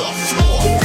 on the floor.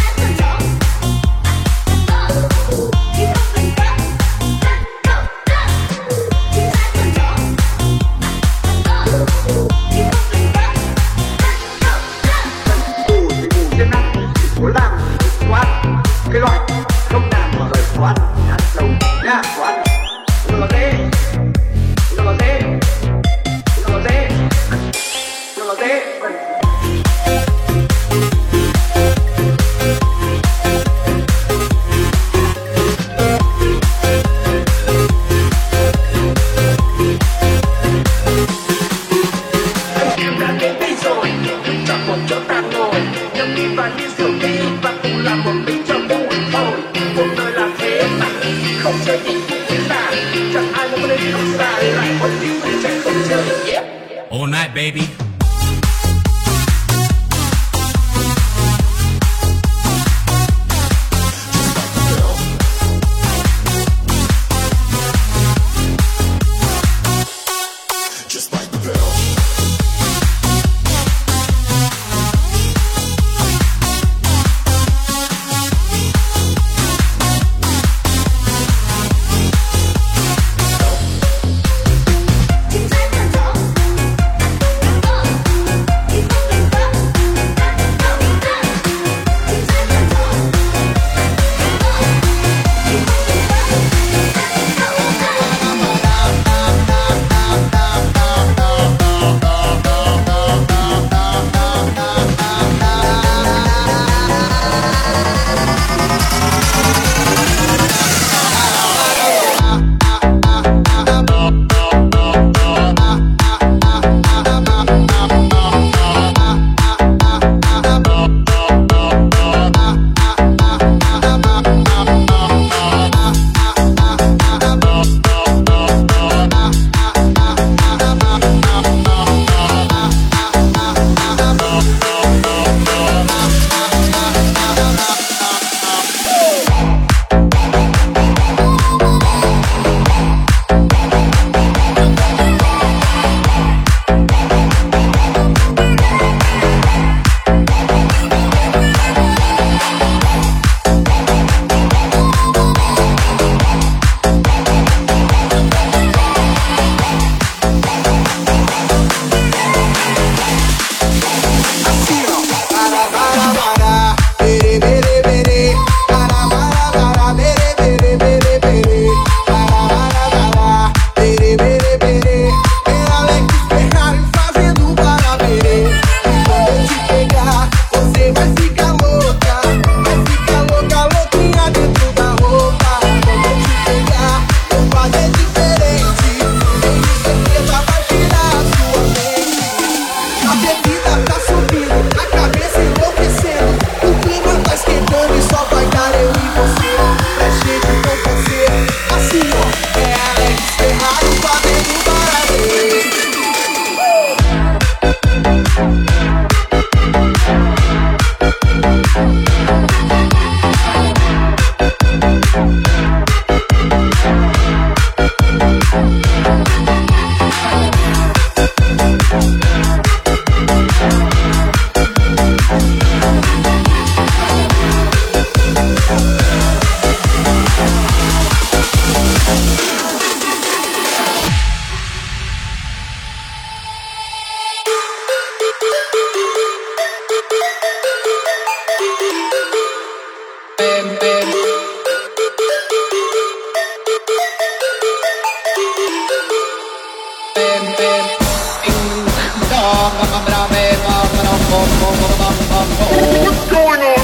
Going on?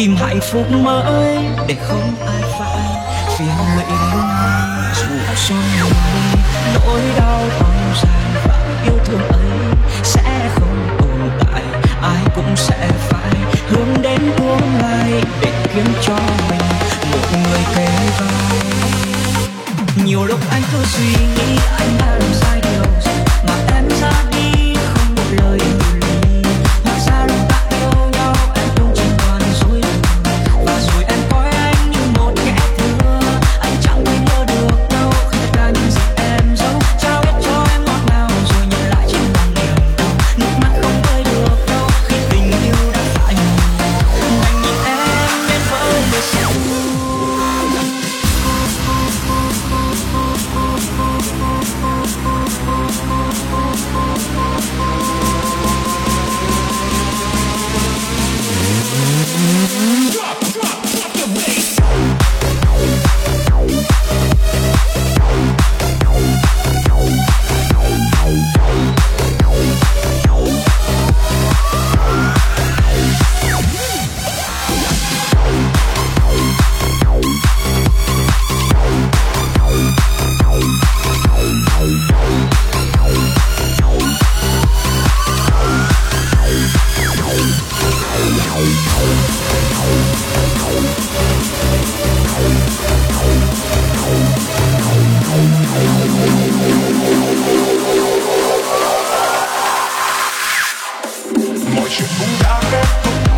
tìm hạnh phúc mới để không ai phải phiền lụy đến ai dù cho mình nỗi đau bao dài và yêu thương ấy sẽ không tồn tại, ai cũng sẽ phải hướng đến tương lai để kiếm cho mình một người kế vai. Nhiều lúc anh cứ suy nghĩ anh đã làm sai điều gì? should move out of